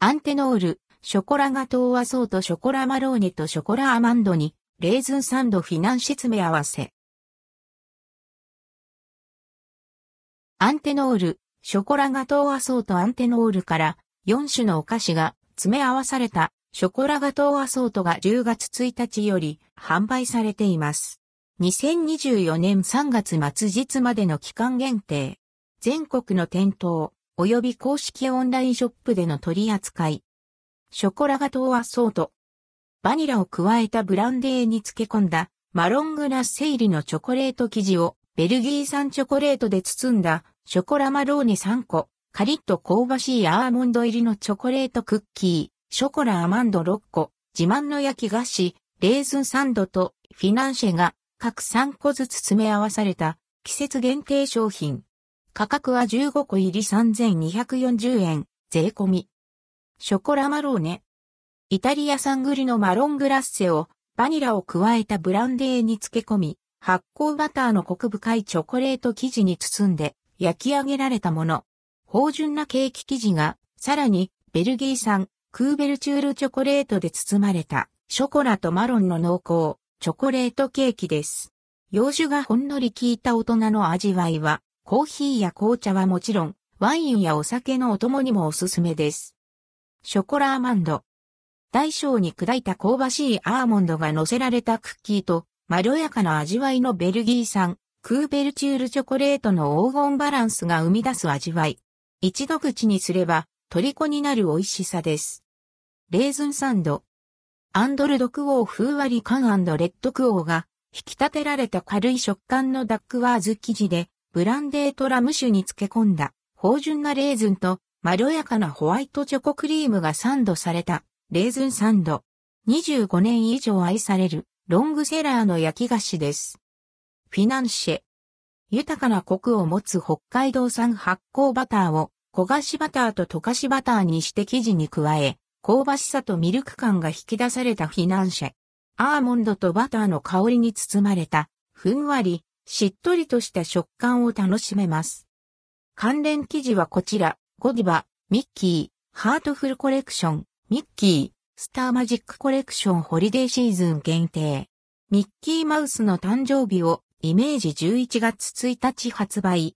アンテノール、ショコラガトーワソーとショコラマローネとショコラアマンドに、レーズンサンドフィナンシェ詰め合わせ。アンテノール、ショコラガトーワソーとアンテノールから4種のお菓子が詰め合わされたショコラガトーアソートが10月1日より販売されています。2024年3月末日までの期間限定。全国の店頭、及び公式オンラインショップでの取り扱い。ショコラガトーアソート。バニラを加えたブランデーに漬け込んだ。マロングラッセイリのチョコレート生地を。ベルギー産チョコレートで包んだ。ショコラマローネ3個、カリッと香ばしいアーモンド入りのチョコレートクッキー、ショコラアマンド6個、自慢の焼き菓子、レーズンサンドとフィナンシェが。各3個ずつ詰め合わされた。季節限定商品。価格は15個入り3240円、税込み。ショコラマローネ。イタリア産栗のマロングラッセをバニラを加えたブランデーに漬け込み、発酵バターのコク深いチョコレート生地に包んで焼き上げられたもの。芳醇なケーキ生地が、さらにベルギー産クーベルチュールチョコレートで包まれた、ショコラとマロンの濃厚、チョコレートケーキです。洋酒がほんのり効いた大人の味わいは、コーヒーや紅茶はもちろん、ワインやお酒のお供にもおすすめです。ショコラアマンド。大小に砕いた香ばしいアーモンドが乗せられたクッキーと、まろやかな味わいのベルギー産、クーベルチュールチョコレートの黄金バランスが生み出す味わい。一度口にすれば、虜になる美味しさです。レーズンサンド。アンドルドクオー風割り缶レッドクオーが引き立てられた軽い食感のダックワーズ生地でブランデーとラム酒に漬け込んだ芳醇なレーズンとまろやかなホワイトチョコクリームがサンドされたレーズンサンド。25年以上愛されるロングセラーの焼き菓子です。フィナンシェ。豊かなコクを持つ北海道産発酵バターを焦がしバターと溶かしバターにして生地に加え、香ばしさとミルク感が引き出されたフィナンシェ。アーモンドとバターの香りに包まれた、ふんわり、しっとりとした食感を楽しめます。関連記事はこちら、ゴディバ、ミッキー、ハートフルコレクション、ミッキー、スターマジックコレクションホリデーシーズン限定。ミッキーマウスの誕生日をイメージ11月1日発売。